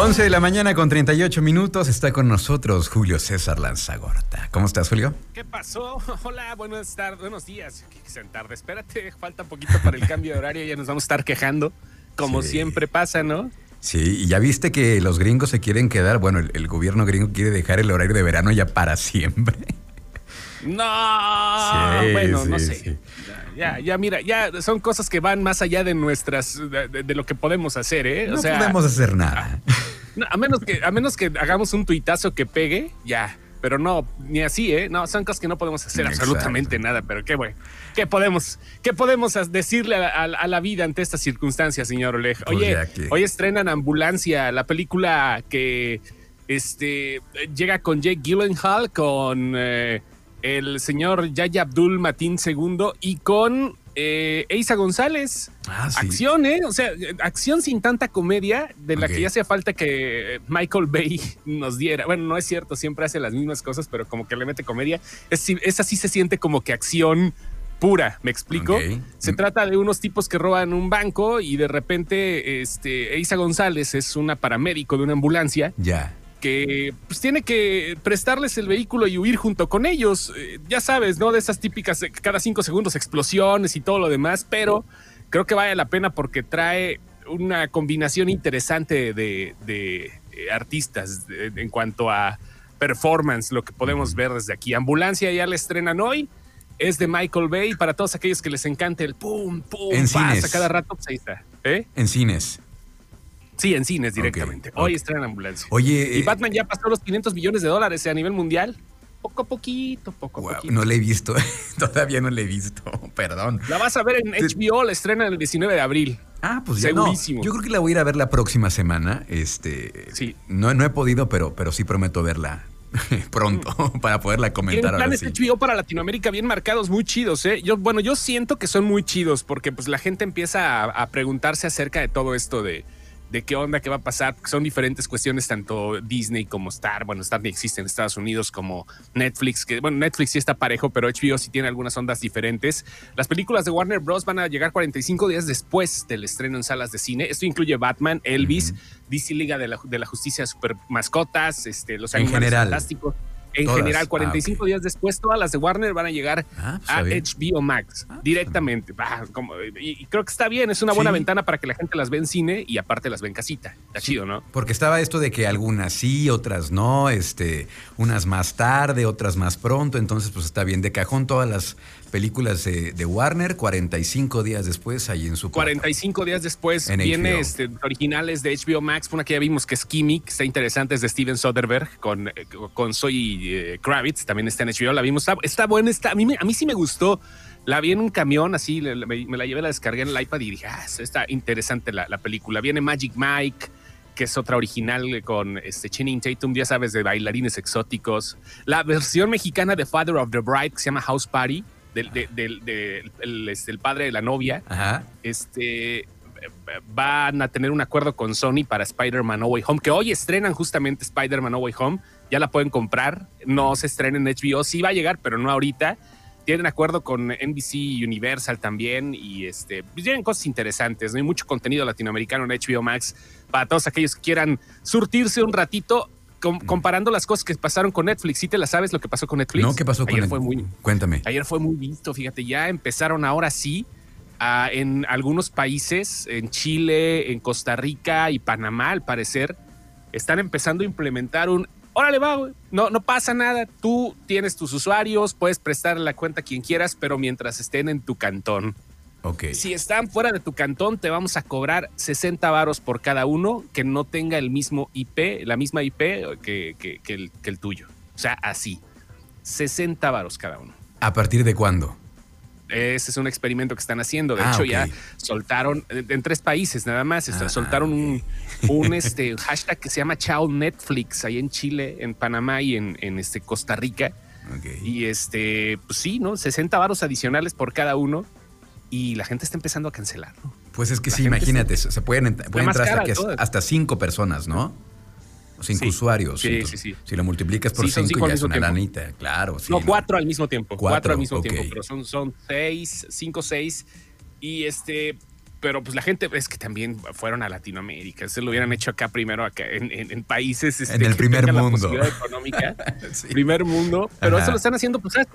11 de la mañana con 38 minutos está con nosotros Julio César Lanzagorta. ¿Cómo estás, Julio? ¿Qué pasó? Hola, buenas tardes, buenos días. ¿Qué tarde? Espérate, falta un poquito para el cambio de horario, ya nos vamos a estar quejando, como Sí. siempre pasa, ¿no? Sí, y ya viste que los gringos se quieren quedar, bueno, el, el gobierno gringo quiere dejar el horario de verano ya para siempre. No, Sí, bueno, no sé. Ya, ya, mira, ya son cosas que van más allá de nuestras, de, lo que podemos hacer, ¿eh? No sea, podemos hacer nada. No, a menos que, a menos que hagamos un tuitazo que pegue, ya. Pero no, ni así, ¿eh? No, son cosas que no podemos hacer Exacto. absolutamente nada. Pero qué bueno. ¿Qué podemos, qué podemos decirle a, a- a la vida ante estas circunstancias, señor Oleg? Pues Oye, que- hoy estrenan Ambulancia, la película que este, llega con Jake Gyllenhaal, con eh, el señor Yaya Abdul Matin II y con eh, Eiza González. Ah, sí. Acción, ¿eh? O sea, acción sin tanta comedia, de la que ya hacía falta que Michael Bay nos diera. Bueno, no es cierto, siempre hace las mismas cosas, pero como que le mete comedia. Es, esa sí se siente como que acción pura, ¿me explico? Se Mm. trata de unos tipos que roban un banco y de repente, este, Eiza González es una paramédico de una ambulancia Ya. Que pues tiene que prestarles el vehículo y huir junto con ellos. Eh, ya sabes, ¿no? De esas típicas eh, cada cinco segundos explosiones y todo lo demás, pero creo que vale la pena porque trae una combinación interesante de, de, eh, artistas de- en cuanto a performance, lo que podemos ver desde aquí. Ambulancia ya la estrenan hoy. Es de Michael Bay para todos aquellos que les encante el pum, pum, En pasa cines. cada rato. Pues ahí está. ¿Eh? En cines. Sí, en cines directamente. Hoy ok. estrenan Ambulancia. Oye, Y eh, Batman ya pasó los 500 millones de dólares a nivel mundial. Poco a poquito, poco a wow, poquito. no le he visto. Todavía no le he visto. Perdón. La vas a ver en HBO, la estrena el 19 de abril. Ah, pues ya no. Segurísimo. Yo creo que la voy a ir a ver la próxima semana. Este, Sí. no, no he podido, pero, pero sí prometo verla pronto para poderla Tienen comentar ahora planes sí. HBO para Latinoamérica bien marcados, muy chidos, ¿eh? Yo, bueno, yo siento que son muy chidos porque pues la gente empieza a, a preguntarse acerca de todo esto de, de qué onda, qué va a pasar. Son diferentes cuestiones, tanto Disney como Star. Bueno, Star ni existe en Estados Unidos como Netflix, que bueno, Netflix sí está parejo, pero HBO sí tiene algunas ondas diferentes. Las películas de Warner Bros. van a llegar 45 días después del estreno en salas de cine. Esto incluye Batman, Elvis, DC Liga de la, de la Justicia Super Mascotas, este, Los En Animales general. Fantásticos. En Todas. general, Ah, 45 ok. días después, todas las de Warner van a llegar Ah, pues, a bien. HBO Max Ah, pues, directamente. Ah, como- y, y creo que está bien, es una buena Sí. ventana para que la gente las ve en cine y aparte las ve en casita. Está chido, ¿no? Porque estaba esto de que algunas sí, otras no, este, unas más tarde, otras más pronto, entonces pues está bien. De cajón todas las películas de, de Warner, 45 días después ahí en su cuarto. 45 días después En viene este, originales de HBO Max, una que ya vimos que es Kimi, que está interesante, es de Steven Soderbergh con, eh, con Zoe eh, Kravitz, también está en HBO, la vimos, está, está buena, está, a, mí, a mí sí me gustó. La vi en un camión, así, me, me la llevé, la descargué en el iPad y dije, ah, está interesante la, la película. Viene Magic Mike, que es otra original con este Channing Tatum, ya sabes, de bailarines exóticos. La versión mexicana de Father of the Bride, que se llama House Party, del, del- del- del- el- este, el padre de la novia Ajá. este van a tener un acuerdo con Sony para Spider-Man No Way Home, que hoy estrenan justamente Spider-Man No Way Home. Ya la pueden comprar, no se estrena en HBO, sí va a llegar, pero no ahorita. Tienen acuerdo con NBC Universal también y este, pues tienen cosas interesantes. ¿no? Hay mucho contenido latinoamericano en HBO Max para todos aquellos que quieran surtirse un ratito. Com- comparando las cosas que pasaron con Netflix, ¿sí te la sabes lo que pasó con Netflix? No, ¿qué pasó con Ayer fue muy, Cuéntame. Ayer fue muy visto, fíjate, ya empezaron ahora sí a- en algunos países, en Chile, en Costa Rica y Panamá, al parecer, están empezando a implementar un, órale va, güey, no, no pasa nada, tú tienes tus usuarios, puedes prestar la cuenta a quien quieras, pero mientras estén en tu cantón. Ok. Si están fuera de tu cantón, te vamos a cobrar 60 varos por cada uno que no tenga el mismo IP, la misma IP que, que- que el, que el tuyo. O sea, así. 60 varos cada uno. ¿A partir de cuándo? Ese es un experimento que están haciendo. De Ah, hecho, ya soltaron en tres países nada más. este, Ah, soltaron un, un, este, hashtag que se llama Chao Netflix ahí en Chile, en Panamá y en, en, este, Costa Rica. Y este, pues sí, ¿no? 60 varos adicionales por cada uno. Y la gente está empezando a cancelar. ¿no? Pues es que La sí, imagínate, se pueden, pueden entrar hasta, cinco personas, ¿no? O cinco Sí. usuarios. Sí, Entonces, sí, sí. Si lo multiplicas por Sí, cinco, cinco ya es una tiempo. lanita, claro. sí, no, cuatro al mismo tiempo. Cuatro, Cuatro, al mismo tiempo, pero son, son seis, cinco, seis. Y este, pero pues la gente es que también fueron a Latinoamérica, se lo hubieran hecho acá primero acá en, países este, en el primer mundo económica, primer mundo, pero eso lo están haciendo, pues ¿sabes,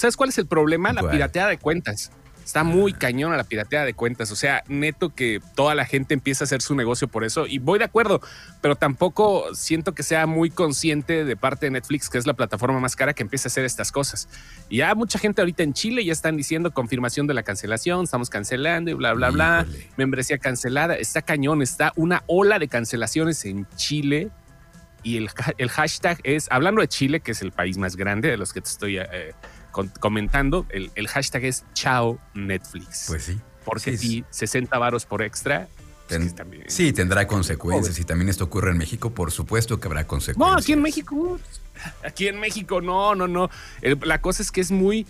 ¿sabes cuál es el problema? La pirateada de cuentas. Está muy cañón a la pirateada de cuentas. O sea, neto que toda la gente empieza a hacer su negocio por eso. Y voy de acuerdo, pero tampoco siento que sea muy consciente de parte de Netflix, que es la plataforma más cara que empieza a hacer estas cosas. Y ya mucha gente ahorita en Chile ya están diciendo confirmación de la cancelación, estamos cancelando y bla, bla, bla. Membresía cancelada. Está cañón, está una ola de cancelaciones en Chile. Y el, el hashtag es, hablando de Chile, que es el país más grande de los que te estoy... Eh, comentando, el, hashtag es chao Netflix. Pues sí. Porque sí, 60 varos por extra. Sí, tendrá consecuencias. Y también esto ocurre en México, por supuesto que habrá consecuencias. No, aquí en México, aquí en México, no, no, no. la cosa es que es muy,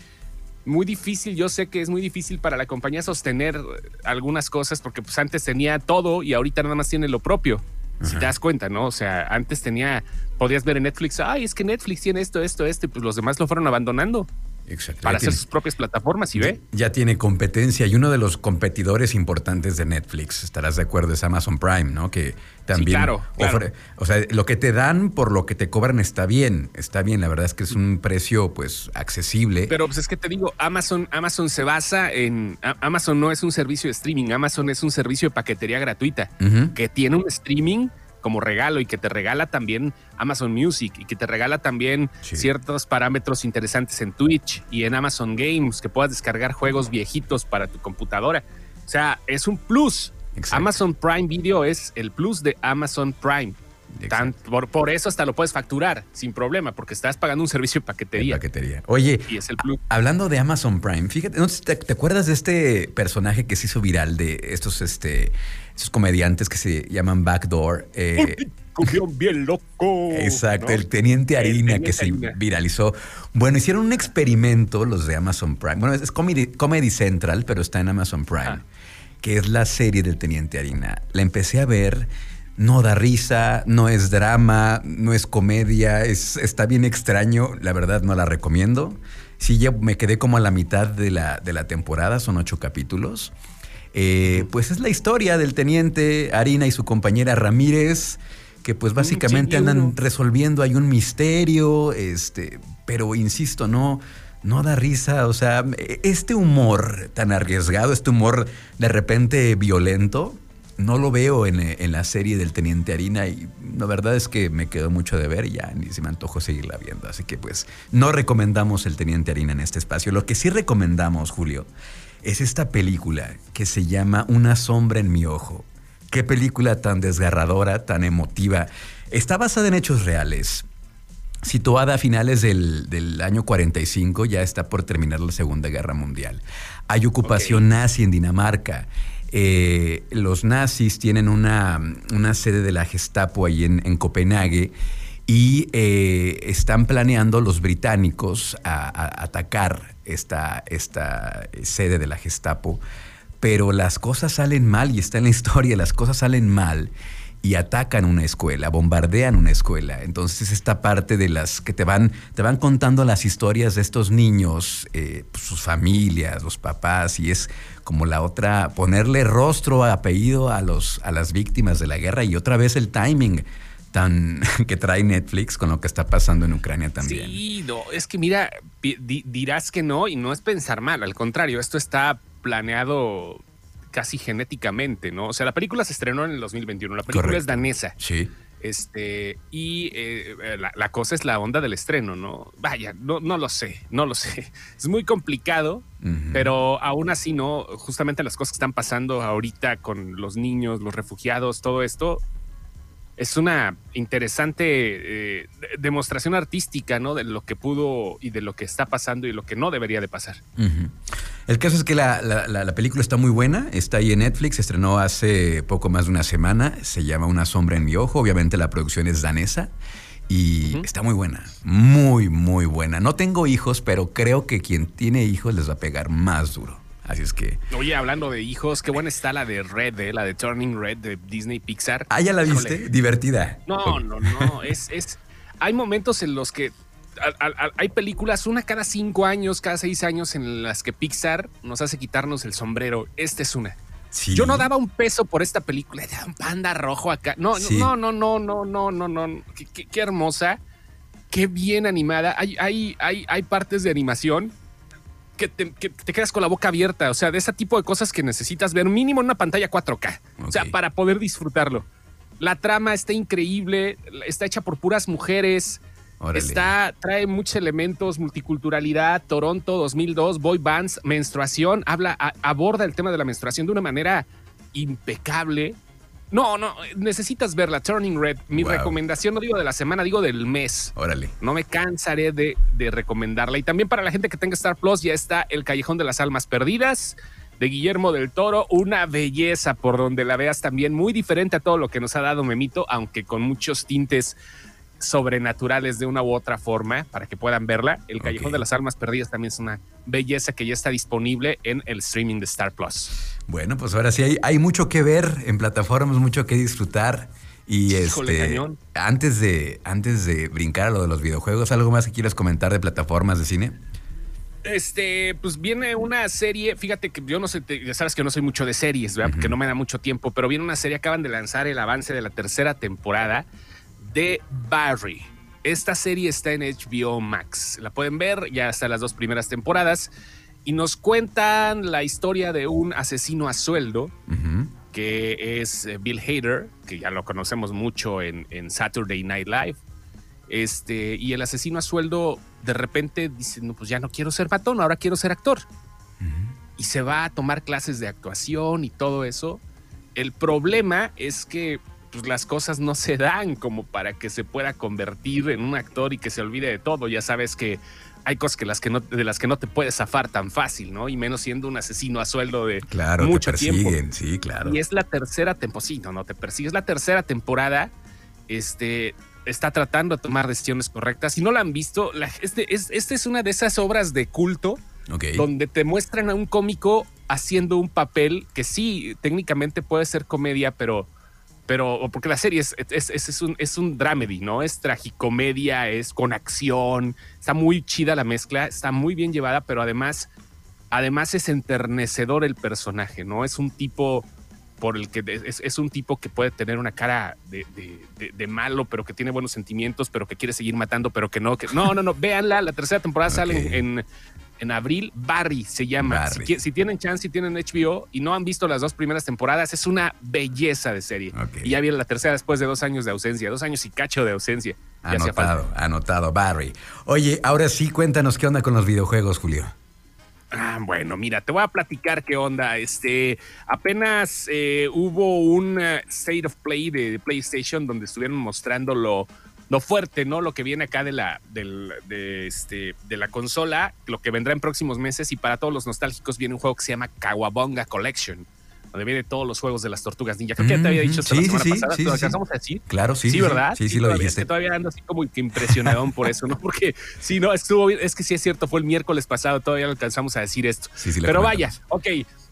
muy difícil. Yo sé que es muy difícil para la compañía sostener algunas cosas porque pues antes tenía todo y ahorita nada más tiene lo propio. Si te das cuenta, ¿no? O sea, antes tenía, podías ver en Netflix, ay, es que Netflix tiene esto, esto, esto, y pues los demás lo fueron abandonando. Para hacer sus propias plataformas y ve. Ya tiene competencia y uno de los competidores importantes de Netflix, estarás de acuerdo, es Amazon Prime, ¿no? Que también claro, o sea, lo que te dan por lo que te cobran está bien, está bien, la verdad es que es un precio pues accesible. Pero pues es que te digo, Amazon Amazon se basa en Amazon no es un servicio de streaming, Amazon es un servicio de paquetería gratuita que tiene un streaming como regalo y que te regala también Amazon Music y que te regala también ciertos parámetros interesantes en Twitch y en Amazon Games, que puedas descargar juegos viejitos para tu computadora. O sea, es un plus. Amazon Prime Video es el plus de Amazon Prime. Por, eso hasta lo puedes facturar sin problema, porque estás pagando un servicio de paquetería. paquetería. Oye, y es el plus. hablando de Amazon Prime, fíjate, ¿te, acuerdas de este personaje que se hizo viral de estos, este, esos comediantes que se llaman Backdoor. Eh, bien loco. Exacto, el Teniente Harina que se viralizó. Bueno, hicieron un experimento los de Amazon Prime. Bueno, es Comedy, Central, pero está en Amazon Prime, que es la serie del Teniente Harina. La empecé a ver, no da risa, no es drama, no es comedia, es, está bien extraño. La verdad, no la recomiendo. Sí, ya me quedé como a la mitad de la, de la temporada, son ocho capítulos. Eh, pues es la historia del teniente Harina y su compañera Ramírez, que pues básicamente andan resolviendo, hay un misterio, este, pero insisto, no, no da risa, o sea, este humor tan arriesgado, este humor de repente violento, no lo veo en, en, la serie del Teniente Harina y la verdad es que me quedó mucho de ver y ya ni se me antojó seguirla viendo. Así que pues no recomendamos el Teniente Harina en este espacio. Lo que sí recomendamos, Julio, es esta película que se llama Una sombra en mi ojo. Qué película tan desgarradora, tan emotiva. Está basada en hechos reales. Situada a finales del, año 45, ya está por terminar la Segunda Guerra Mundial. Hay ocupación nazi en Dinamarca. Eh, los nazis tienen una, sede de la Gestapo ahí en, Copenhague y eh, están planeando los británicos atacar esta, esta sede de la Gestapo, pero las cosas salen mal y está en la historia, las cosas salen mal y atacan una escuela, bombardean una escuela. Entonces esta parte de las que te van, te van contando las historias de estos niños, eh, pues, sus familias, los papás, y es como la otra, ponerle rostro, apellido a, los, a las víctimas de la guerra y otra vez el timing tan que trae Netflix con lo que está pasando en Ucrania también. Sí, no, es que mira, dirás que no y no es pensar mal, al contrario, esto está planeado casi genéticamente, ¿no? O sea, la película se estrenó en el 2021, la película es danesa. Sí. Este, y eh, la, cosa es la onda del estreno, ¿no? Vaya, no, no lo sé, no lo sé. Es muy complicado, pero aún así, ¿no? Justamente las cosas que están pasando ahorita con los niños, los refugiados, todo esto, es una interesante eh, demostración artística, ¿no? De lo que pudo y de lo que está pasando y lo que no debería de pasar. El caso es que la, película está muy buena, está ahí en Netflix, estrenó hace poco más de una semana, se llama Una sombra en mi ojo, obviamente la producción es danesa. Y está muy buena, muy, muy buena. No tengo hijos, pero creo que quien tiene hijos les va a pegar más duro. Así es que. Oye, hablando de hijos, qué buena está la de Red, eh, la de Turning Red de Disney Pixar. Ah, ya la viste, divertida. No, no, no. es, es. Hay momentos en los que hay películas, una cada cinco años, cada seis años, en las que Pixar nos hace quitarnos el sombrero. Esta es una. Yo no daba un peso por esta película, era un panda rojo acá. No, no, no, no, no, no, no, no. Qué, qué, hermosa, qué bien animada. Hay, hay, hay, hay partes de animación que te, quedas con la boca abierta. O sea, de ese tipo de cosas que necesitas ver mínimo en una pantalla 4K. O sea, para poder disfrutarlo. La trama está increíble, está hecha por puras mujeres. Está, trae muchos elementos, multiculturalidad, Toronto 2002, boy bands, menstruación, habla, aborda el tema de la menstruación de una manera impecable. No, no, necesitas verla, Turning Red. Mi recomendación, no digo de la semana, digo del mes. Órale. No me cansaré de, de, recomendarla. Y también para la gente que tenga Star Plus, ya está El Callejón de las Almas Perdidas de Guillermo del Toro. Una belleza por donde la veas también, muy diferente a todo lo que nos ha dado Memito, aunque con muchos tintes sobrenaturales de una u otra forma para que puedan verla. El Callejón de las Almas Perdidas también es una belleza que ya está disponible en el streaming de Star Plus. Bueno, pues ahora sí hay, hay mucho que ver en plataformas, mucho que disfrutar. Y este, antes de antes de brincar a lo de los videojuegos, ¿algo más que quieras comentar de plataformas de cine? Este, pues viene una serie, fíjate que yo no sé, ya sabes que no soy mucho de series, ¿verdad? Porque no me da mucho tiempo, pero viene una serie, acaban de lanzar el avance de la tercera temporada de Barry. Esta serie está en HBO Max. La pueden ver ya hasta las dos primeras temporadas y nos cuentan la historia de un asesino a sueldo que es eh, Bill Hader, que ya lo conocemos mucho en, Saturday Night Live. Este, y el asesino a sueldo de repente dice, no, pues ya no quiero ser patón, ahora quiero ser actor. Y se va a tomar clases de actuación y todo eso. El problema es que pues las cosas no se dan como para que se pueda convertir en un actor y que se olvide de todo. Ya sabes que hay cosas que las que no, de las que no te puedes zafar tan fácil, ¿no? Y menos siendo un asesino a sueldo de claro, mucho te tiempo. Sí, claro. Y es la tercera temporada, sí, no, no te persigues. La tercera temporada, este, está tratando de tomar decisiones correctas. Si no la han visto, este, es, este es una de esas obras de culto donde te muestran a un cómico haciendo un papel que sí, técnicamente puede ser comedia, pero pero porque la serie es, es, es, un, es un dramedy, ¿no? Es tragicomedia, es con acción, está muy chida la mezcla, está muy bien llevada, pero además, además es enternecedor el personaje, ¿no? Es un tipo por el que es, un tipo que puede tener una cara de, de, malo, pero que tiene buenos sentimientos, pero que quiere seguir matando, pero que no, que no, no, no, véanla, la tercera temporada sale en, en abril. Barry se llama. Si, tienen chance, si tienen HBO y no han visto las dos primeras temporadas, es una belleza de serie. Y ya viene la tercera después de dos años de ausencia, dos años y cacho de ausencia. Anotado, anotado, Barry. Oye, ahora sí, cuéntanos qué onda con los videojuegos, Julio. Ah, bueno, mira, te voy a platicar qué onda. Este, apenas eh, hubo un eh, State of Play de PlayStation donde estuvieron mostrando lo lo fuerte, ¿no? Lo que viene acá de la, de, este, de la consola, lo que vendrá en próximos meses y para todos los nostálgicos viene un juego que se llama Kawabonga Collection, donde viene todos los juegos de las tortugas ninja. Creo que ya te había dicho hasta la semana pasada, ¿lo alcanzamos a decir? Claro, sí. Sí, ¿verdad? Sí, sí, lo dijiste. Es que todavía ando así como que impresionado por eso, ¿no? Porque sí, no, estuvo bien, es que sí es cierto, fue el miércoles pasado, todavía lo alcanzamos a decir esto. Sí, sí, Pero vaya, ok.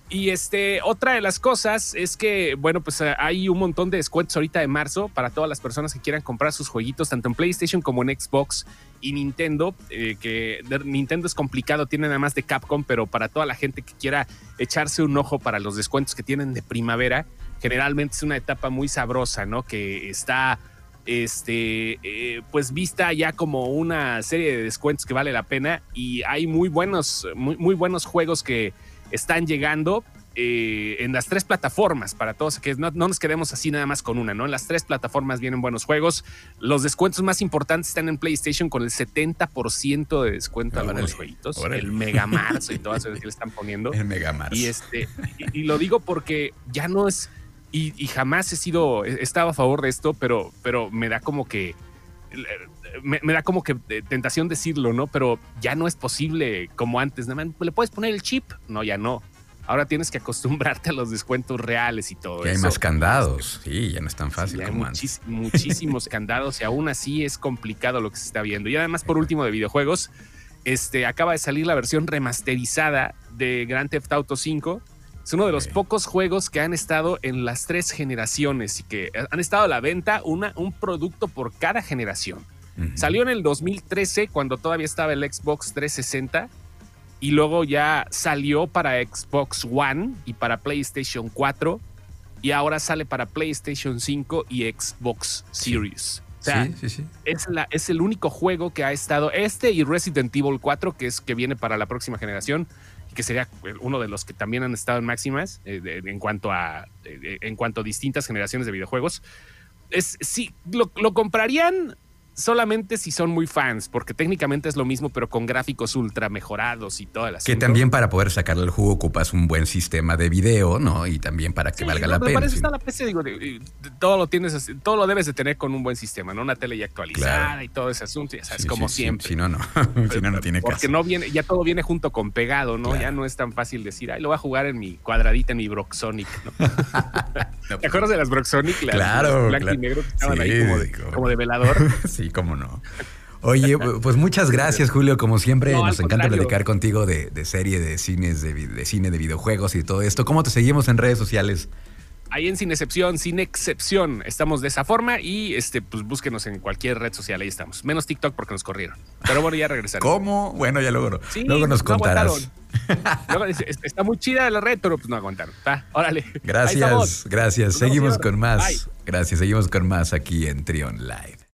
Y este, otra de las cosas es que, bueno, pues eh, hay un montón de descuentos ahorita de marzo para todas las personas que quieran comprar sus jueguitos, tanto en PlayStation como en Xbox y Nintendo, eh, que Nintendo es complicado, tiene nada más de Capcom, pero para toda la gente que quiera echarse un ojo para los descuentos que tienen de primavera, generalmente es una etapa muy sabrosa, ¿no? Que está este, eh, pues vista ya como una serie de descuentos que vale la pena y hay muy buenos, muy, muy buenos juegos que están llegando eh, en las tres plataformas para todos, que no, nos quedemos así nada más con una, ¿no? En las tres plataformas vienen buenos juegos. Los descuentos más importantes están en PlayStation con el 70% de descuento a los jueguitos. El Mega Marzo y todas las que le están poniendo. El Mega Marzo. Y, este, y, lo digo porque ya no es. Y, jamás he sido. He estado a favor de esto, pero, pero me da como que me, da como que tentación decirlo, ¿no? Pero ya no es posible como antes. ¿Le puedes poner el chip? No, ya no. Ahora tienes que acostumbrarte a los descuentos reales y todo eso. Hay más candados. Sí, ya no es tan fácil como hay antes. Muchísimos candados y aún así es complicado lo que se está viendo. Y además, por último, de videojuegos, este, acaba de salir la versión remasterizada de Grand Theft Auto 5 es uno de los pocos juegos que han estado en las tres generaciones y que han estado a la venta una, un producto por cada generación. Salió en el 2013 cuando todavía estaba el Xbox 360 y luego ya salió para Xbox One y para PlayStation 4 y ahora sale para PlayStation 5 y Xbox Series. O sea, sí, sí, Es, la, es el único juego que ha estado este y Resident Evil 4, que es que viene para la próxima generación, que sería uno de los que también han estado en máximas eh, en cuanto a en cuanto a distintas generaciones de videojuegos. Es sí, lo, lo comprarían solamente si son muy fans, porque técnicamente es lo mismo, pero con gráficos ultra mejorados y todas las Que también para poder sacarle el jugo ocupas un buen sistema de video, ¿no? Y también para que valga la pena. Para eso está la PC, digo, todo lo tienes, todo lo debes de tener con un buen sistema, ¿no? Una tele ya actualizada y todo ese asunto, ya sabes, como siempre. Si no, no. si no, no tiene caso. Porque no viene, ya todo viene junto con pegado, ¿no? Ya no es tan fácil decir, ay, lo voy a jugar en mi cuadradita, en mi Broxonic, ¿no? ¿Te acuerdas de las Broxonic? claro. Blanco y negro que estaban ahí como de, como de velador. sí, cómo no. Oye, pues muchas gracias, Julio. Como siempre, nos encanta platicar contigo de, serie, de cines, de, cine, de videojuegos y todo esto. ¿Cómo te seguimos en redes sociales? Ahí en Sin Excepción, Sin Excepción, estamos de esa forma y este, pues búsquenos en cualquier red social, ahí estamos. Menos TikTok porque nos corrieron. Pero bueno, ya regresaremos. ¿Cómo? Bueno, ya luego, luego nos contarás. está muy chida la red, pero pues no aguantaron. órale. Gracias, gracias. seguimos con más. Gracias, seguimos con más aquí en Trion Live.